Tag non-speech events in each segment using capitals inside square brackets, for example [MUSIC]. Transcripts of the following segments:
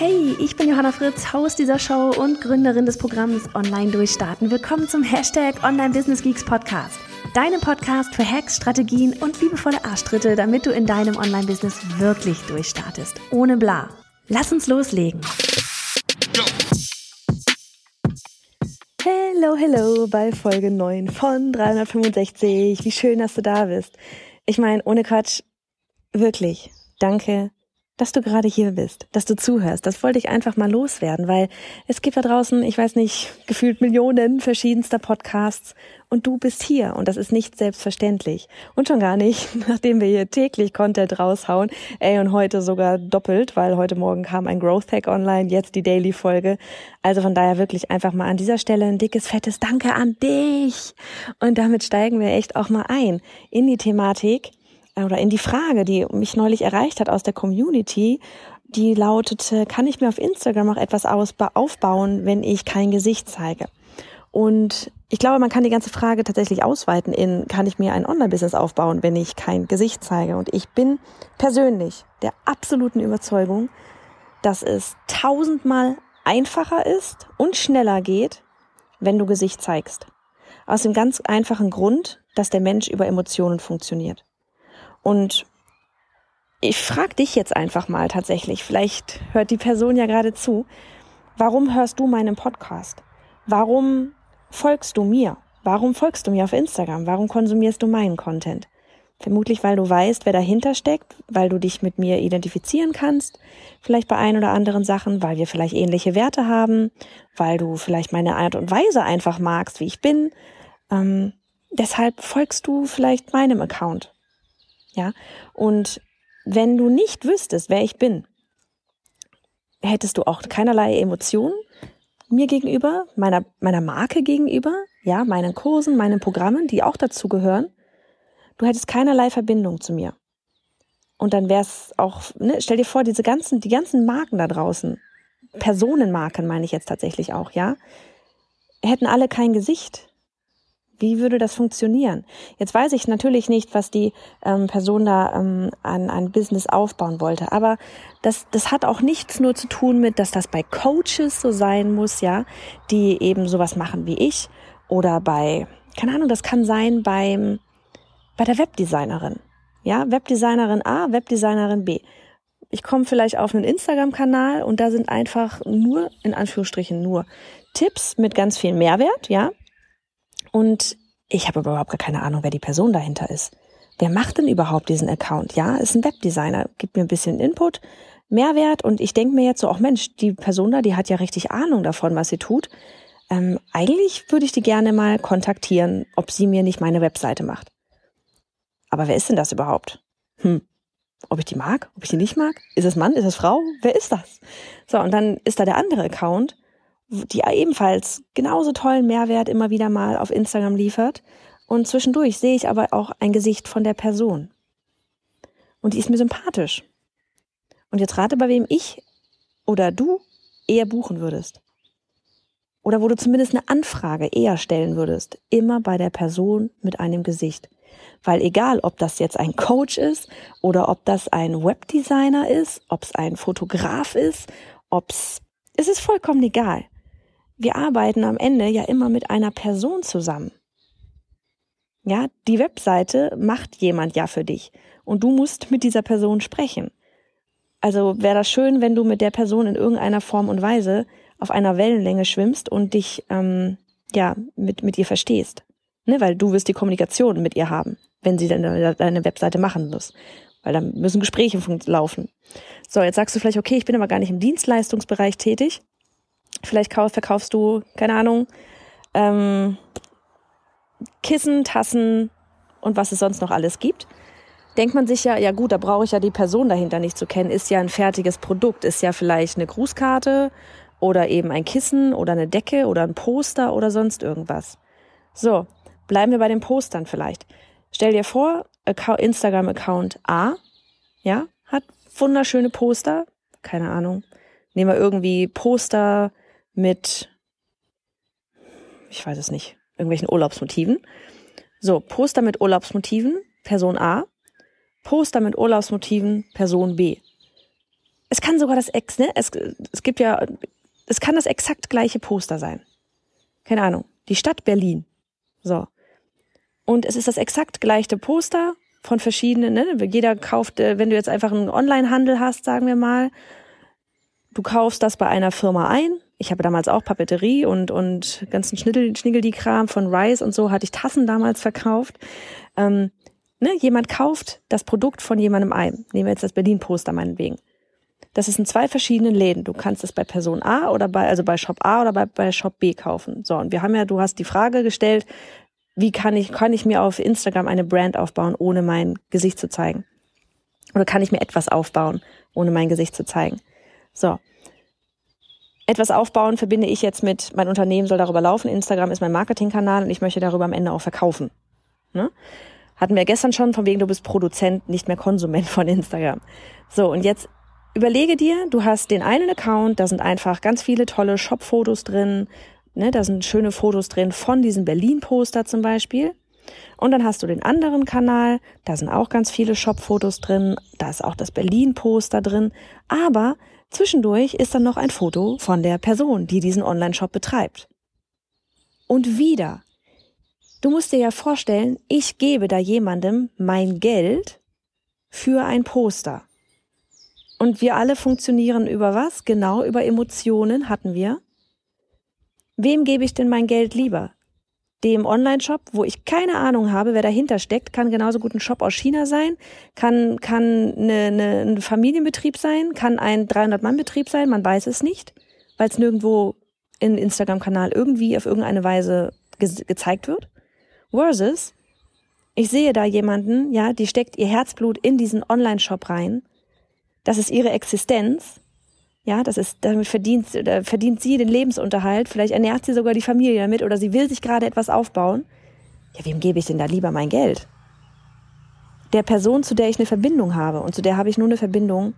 Hey, ich bin Johanna Fritz, Haus dieser Show und Gründerin des Programms Online Durchstarten. Willkommen zum Hashtag Online Business Geeks Podcast. Deinem Podcast für Hacks, Strategien und liebevolle Arschtritte, damit du in deinem Online-Business wirklich durchstartest. Ohne bla. Lass uns loslegen. Hello, hello bei Folge 9 von 365. Wie schön, dass du da bist. Ich meine, ohne Quatsch, wirklich, danke, dass du gerade hier bist, dass du zuhörst. Das wollte ich einfach mal loswerden, weil es gibt da draußen, ich weiß nicht, gefühlt Millionen verschiedenster Podcasts und du bist hier und das ist nicht selbstverständlich. Und schon gar nicht, [LAUGHS] nachdem wir hier täglich Content raushauen. Ey, und heute sogar doppelt, weil heute Morgen kam ein Growth Hack online, jetzt die Daily Folge. Also von daher wirklich einfach mal an dieser Stelle ein dickes, fettes Danke an dich. Und damit steigen wir echt auch mal ein in die Thematik oder in die Frage, die mich neulich erreicht hat aus der Community, die lautete, kann ich mir auf Instagram auch etwas aufbauen, wenn ich kein Gesicht zeige? Und ich glaube, man kann die ganze Frage tatsächlich ausweiten in, kann ich mir ein Online-Business aufbauen, wenn ich kein Gesicht zeige? Und ich bin persönlich der absoluten Überzeugung, dass es tausendmal einfacher ist und schneller geht, wenn du Gesicht zeigst. Aus dem ganz einfachen Grund, dass der Mensch über Emotionen funktioniert. Und ich frage dich jetzt einfach mal tatsächlich, vielleicht hört die Person ja gerade zu, warum hörst du meinen Podcast? Warum folgst du mir? Warum folgst du mir auf Instagram? Warum konsumierst du meinen Content? Vermutlich, weil du weißt, wer dahinter steckt, weil du dich mit mir identifizieren kannst, vielleicht bei ein oder anderen Sachen, weil wir vielleicht ähnliche Werte haben, weil du vielleicht meine Art und Weise einfach magst, wie ich bin. Ähm, deshalb folgst du vielleicht meinem Account. Ja, und wenn du nicht wüsstest, wer ich bin, hättest du auch keinerlei Emotionen mir gegenüber, meiner, meiner Marke gegenüber, ja, meinen Kursen, meinen Programmen, die auch dazu gehören. Du hättest keinerlei Verbindung zu mir. Und dann wäre es auch, ne, stell dir vor, diese ganzen, die ganzen Marken da draußen, Personenmarken meine ich jetzt tatsächlich auch, ja, hätten alle kein Gesicht. Wie würde das funktionieren? Jetzt weiß ich natürlich nicht, was die ähm, Person da ähm, an ein Business aufbauen wollte, aber das, das hat auch nichts nur zu tun mit, dass das bei Coaches so sein muss, ja, die eben sowas machen wie ich oder bei, keine Ahnung, das kann sein beim, bei der Webdesignerin, ja, Webdesignerin A, Webdesignerin B. Ich komme vielleicht auf einen Instagram-Kanal und da sind einfach nur, in Anführungsstrichen nur, Tipps mit ganz viel Mehrwert, ja, und ich habe überhaupt gar keine Ahnung, wer die Person dahinter ist. Wer macht denn überhaupt diesen Account? Ja, ist ein Webdesigner, gibt mir ein bisschen Input, Mehrwert und ich denke mir jetzt so, auch Mensch, die Person da, die hat ja richtig Ahnung davon, was sie tut. Ähm, eigentlich würde ich die gerne mal kontaktieren, ob sie mir nicht meine Webseite macht. Aber wer ist denn das überhaupt? Hm. Ob ich die mag? Ob ich die nicht mag? Ist es Mann? Ist es Frau? Wer ist das? So, und dann ist da der andere Account die ebenfalls genauso tollen Mehrwert immer wieder mal auf Instagram liefert. Und zwischendurch sehe ich aber auch ein Gesicht von der Person. Und die ist mir sympathisch. Und jetzt rate, bei wem ich oder du eher buchen würdest. Oder wo du zumindest eine Anfrage eher stellen würdest. Immer bei der Person mit einem Gesicht. Weil egal, ob das jetzt ein Coach ist oder ob das ein Webdesigner ist, ob es ein Fotograf ist, ob es, es ist vollkommen egal wir arbeiten am Ende ja immer mit einer Person zusammen. Ja, die Webseite macht jemand ja für dich und du musst mit dieser Person sprechen. Also wäre das schön, wenn du mit der Person in irgendeiner Form und Weise auf einer Wellenlänge schwimmst und dich ähm, ja mit mit ihr verstehst, ne, weil du wirst die Kommunikation mit ihr haben, wenn sie deine, deine Webseite machen muss, weil dann müssen Gespräche laufen. So, jetzt sagst du vielleicht, okay, ich bin aber gar nicht im Dienstleistungsbereich tätig. Vielleicht kauf, verkaufst du, keine Ahnung, ähm, Kissen, Tassen und was es sonst noch alles gibt. Denkt man sich ja, ja gut, da brauche ich ja die Person dahinter nicht zu kennen, ist ja ein fertiges Produkt, ist ja vielleicht eine Grußkarte oder eben ein Kissen oder eine Decke oder ein Poster oder sonst irgendwas. So, bleiben wir bei den Postern vielleicht. Stell dir vor, Instagram-Account A, ja, hat wunderschöne Poster, keine Ahnung. Nehmen wir irgendwie Poster mit, ich weiß es nicht, irgendwelchen Urlaubsmotiven. So, Poster mit Urlaubsmotiven, Person A. Poster mit Urlaubsmotiven, Person B. Es kann sogar das Ex, ne? Es, es gibt ja, es kann das exakt gleiche Poster sein. Keine Ahnung. Die Stadt Berlin. So. Und es ist das exakt gleiche Poster von verschiedenen, ne? Jeder kauft, äh, wenn du jetzt einfach einen Online-Handel hast, sagen wir mal, du kaufst das bei einer Firma ein. Ich habe damals auch Papeterie und, und ganzen Schniggeldi-Kram von Rice und so hatte ich Tassen damals verkauft. Ähm, ne? Jemand kauft das Produkt von jemandem ein. Nehmen wir jetzt das Berlin-Poster meinetwegen. Das ist in zwei verschiedenen Läden. Du kannst es bei Person A oder bei, also bei Shop A oder bei, bei Shop B kaufen. So, und wir haben ja, du hast die Frage gestellt, wie kann ich, kann ich mir auf Instagram eine Brand aufbauen, ohne mein Gesicht zu zeigen? Oder kann ich mir etwas aufbauen, ohne mein Gesicht zu zeigen? So. Etwas aufbauen verbinde ich jetzt mit, mein Unternehmen soll darüber laufen, Instagram ist mein Marketingkanal und ich möchte darüber am Ende auch verkaufen. Ne? Hatten wir gestern schon, von wegen du bist Produzent, nicht mehr Konsument von Instagram. So, und jetzt Überlege dir, du hast den einen Account, da sind einfach ganz viele tolle Shop-Fotos drin, ne, da sind schöne Fotos drin von diesem Berlin-Poster zum Beispiel. Und dann hast du den anderen Kanal, da sind auch ganz viele Shop-Fotos drin, da ist auch das Berlin-Poster drin, aber zwischendurch ist dann noch ein Foto von der Person, die diesen Online-Shop betreibt. Und wieder. Du musst dir ja vorstellen, ich gebe da jemandem mein Geld für ein Poster. Und wir alle funktionieren über was? Genau, über Emotionen hatten wir. Wem gebe ich denn mein Geld lieber? Dem Online-Shop, wo ich keine Ahnung habe, wer dahinter steckt, kann genauso gut ein Shop aus China sein, kann, kann eine, eine, ein Familienbetrieb sein, kann ein 300-Mann-Betrieb sein, man weiß es nicht, weil es nirgendwo in Instagram-Kanal irgendwie auf irgendeine Weise ge gezeigt wird. Versus, ich sehe da jemanden, ja, die steckt ihr Herzblut in diesen Online-Shop rein das ist ihre Existenz. Ja, das ist, damit verdient, verdient sie den Lebensunterhalt. Vielleicht ernährt sie sogar die Familie damit oder sie will sich gerade etwas aufbauen. Ja, wem gebe ich denn da lieber mein Geld? Der Person, zu der ich eine Verbindung habe und zu der habe ich nur eine Verbindung,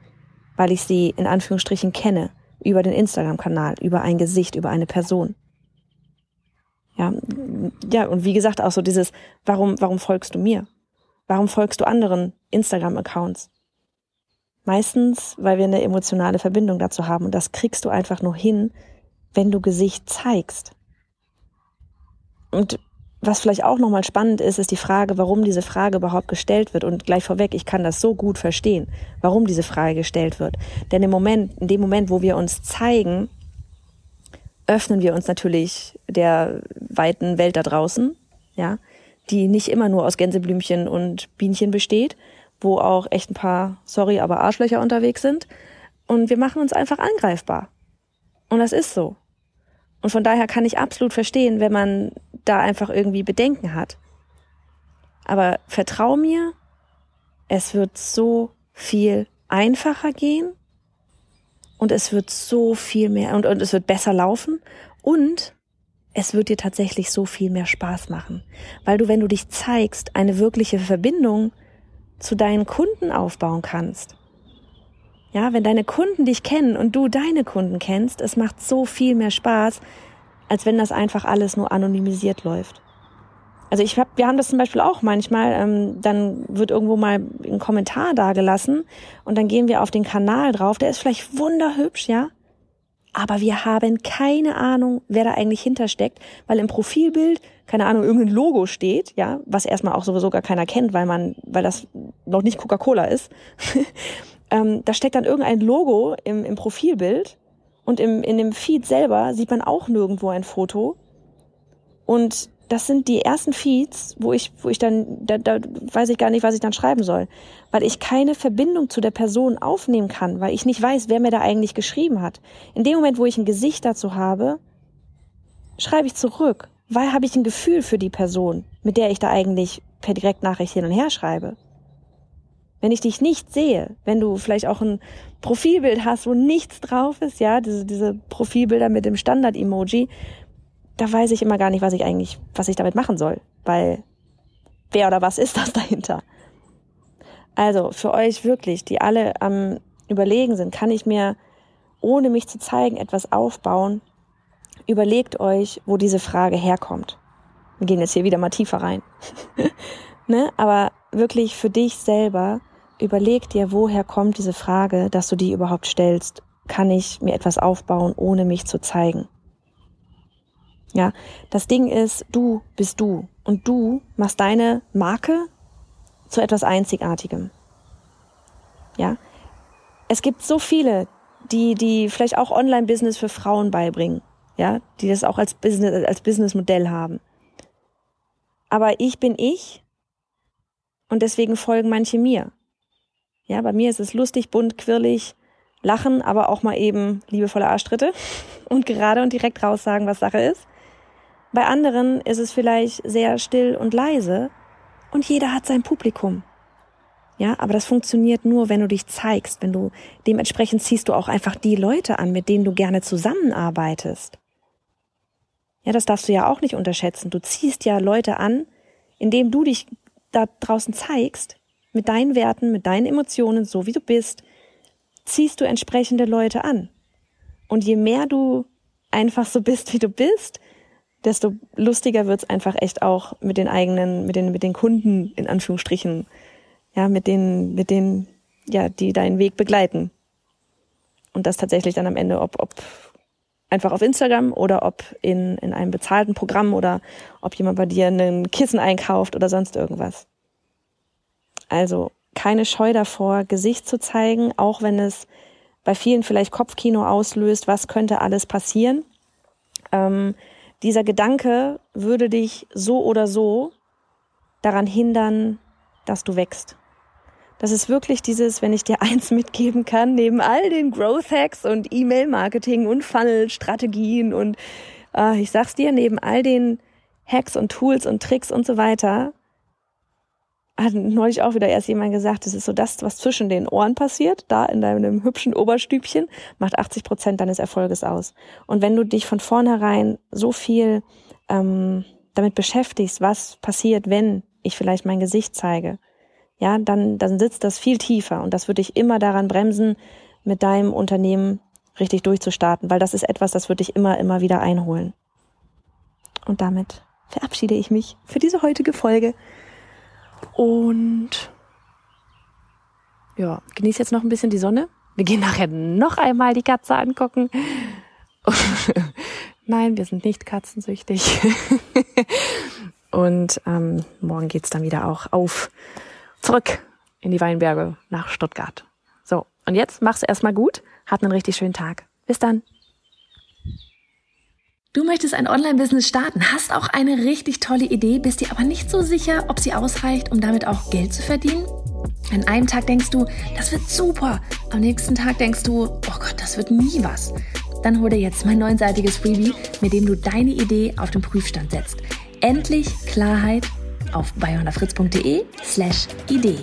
weil ich sie in Anführungsstrichen kenne, über den Instagram-Kanal, über ein Gesicht, über eine Person. Ja, ja, und wie gesagt, auch so dieses, warum, warum folgst du mir? Warum folgst du anderen Instagram-Accounts? Meistens, weil wir eine emotionale Verbindung dazu haben. Und das kriegst du einfach nur hin, wenn du Gesicht zeigst. Und was vielleicht auch nochmal spannend ist, ist die Frage, warum diese Frage überhaupt gestellt wird. Und gleich vorweg, ich kann das so gut verstehen, warum diese Frage gestellt wird. Denn im Moment, in dem Moment, wo wir uns zeigen, öffnen wir uns natürlich der weiten Welt da draußen, ja, die nicht immer nur aus Gänseblümchen und Bienchen besteht, wo auch echt ein paar, sorry, aber Arschlöcher unterwegs sind. Und wir machen uns einfach angreifbar. Und das ist so. Und von daher kann ich absolut verstehen, wenn man da einfach irgendwie Bedenken hat. Aber vertrau mir, es wird so viel einfacher gehen und es wird so viel mehr und, und es wird besser laufen und es wird dir tatsächlich so viel mehr Spaß machen, weil du, wenn du dich zeigst, eine wirkliche Verbindung zu deinen Kunden aufbauen kannst. Ja, wenn deine Kunden dich kennen und du deine Kunden kennst, es macht so viel mehr Spaß, als wenn das einfach alles nur anonymisiert läuft. Also ich hab, wir haben das zum Beispiel auch manchmal, ähm, dann wird irgendwo mal ein Kommentar dagelassen und dann gehen wir auf den Kanal drauf, der ist vielleicht wunderhübsch, ja, aber wir haben keine Ahnung, wer da eigentlich hintersteckt, weil im Profilbild, keine Ahnung, irgendein Logo steht, ja, was erstmal auch sowieso gar keiner kennt, weil man, weil das noch nicht Coca-Cola ist. [LAUGHS] ähm, da steckt dann irgendein Logo im, im Profilbild und im, in dem Feed selber sieht man auch nirgendwo ein Foto. Und das sind die ersten Feeds, wo ich, wo ich dann, da, da weiß ich gar nicht, was ich dann schreiben soll, weil ich keine Verbindung zu der Person aufnehmen kann, weil ich nicht weiß, wer mir da eigentlich geschrieben hat. In dem Moment, wo ich ein Gesicht dazu habe, schreibe ich zurück, weil habe ich ein Gefühl für die Person, mit der ich da eigentlich per Direktnachricht hin und her schreibe. wenn ich dich nicht sehe, wenn du vielleicht auch ein Profilbild hast, wo nichts drauf ist, ja, diese, diese Profilbilder mit dem Standard-Emoji, da weiß ich immer gar nicht, was ich eigentlich, was ich damit machen soll, weil wer oder was ist das [LAUGHS] dahinter? Also für euch wirklich, die alle am Überlegen sind, kann ich mir, ohne mich zu zeigen, etwas aufbauen? Überlegt euch, wo diese Frage herkommt. Wir gehen jetzt hier wieder mal tiefer rein. [LAUGHS] ne? Aber wirklich für dich selber, überleg dir, woher kommt diese Frage, dass du die überhaupt stellst. Kann ich mir etwas aufbauen, ohne mich zu zeigen? Ja, das Ding ist, du bist du und du machst deine Marke zu etwas Einzigartigem. Ja, es gibt so viele, die die vielleicht auch Online-Business für Frauen beibringen, ja, die das auch als Business als Businessmodell haben. Aber ich bin ich und deswegen folgen manche mir. Ja, bei mir ist es lustig, bunt, quirlig, lachen, aber auch mal eben liebevolle Arschtritte [LAUGHS] und gerade und direkt raussagen, was Sache ist. Bei anderen ist es vielleicht sehr still und leise und jeder hat sein Publikum. Ja, aber das funktioniert nur, wenn du dich zeigst, wenn du dementsprechend ziehst du auch einfach die Leute an, mit denen du gerne zusammenarbeitest. Ja, das darfst du ja auch nicht unterschätzen. Du ziehst ja Leute an, indem du dich da draußen zeigst, mit deinen Werten, mit deinen Emotionen, so wie du bist, ziehst du entsprechende Leute an. Und je mehr du einfach so bist, wie du bist, desto lustiger wird's einfach echt auch mit den eigenen, mit den, mit den Kunden, in Anführungsstrichen, ja, mit denen, mit denen, ja, die deinen Weg begleiten. Und das tatsächlich dann am Ende, ob, ob einfach auf Instagram oder ob in, in einem bezahlten Programm oder ob jemand bei dir einen Kissen einkauft oder sonst irgendwas. Also keine Scheu davor, Gesicht zu zeigen, auch wenn es bei vielen vielleicht Kopfkino auslöst, was könnte alles passieren. Ähm, dieser Gedanke würde dich so oder so daran hindern, dass du wächst. Das ist wirklich dieses, wenn ich dir [LAUGHS] eins mitgeben kann, neben all den Growth Hacks und E-Mail-Marketing und Funnel-Strategien und äh, ich sag's dir, neben all den Hacks und Tools und Tricks und so weiter, hat neulich auch wieder erst jemand gesagt, das ist so das, was zwischen den Ohren passiert, da in deinem hübschen Oberstübchen, macht 80 Prozent deines Erfolges aus. Und wenn du dich von vornherein so viel ähm, damit beschäftigst, was passiert, wenn ich vielleicht mein Gesicht zeige, ja, dann, dann sitzt das viel tiefer und das würde dich immer daran bremsen, mit deinem Unternehmen richtig durchzustarten, weil das ist etwas, das würde dich immer, immer wieder einholen. Und damit verabschiede ich mich für diese heutige Folge und ja, genieße jetzt noch ein bisschen die Sonne. Wir gehen nachher noch einmal die Katze angucken. [LAUGHS] Nein, wir sind nicht katzensüchtig. [LAUGHS] Und ähm, morgen geht's dann wieder auch auf zurück in die Weinberge nach Stuttgart. So, und jetzt mach's erstmal gut, hat einen richtig schönen Tag. Bis dann. Du möchtest ein Online-Business starten, hast auch eine richtig tolle Idee, bist dir aber nicht so sicher, ob sie ausreicht, um damit auch Geld zu verdienen? An einem Tag denkst du, das wird super. Am nächsten Tag denkst du, oh Gott, das wird nie was. Dann hol dir jetzt mein neunseitiges Freebie, mit dem du deine Idee auf den Prüfstand setzt. Endlich Klarheit auf bayonafritz.de slash Idee.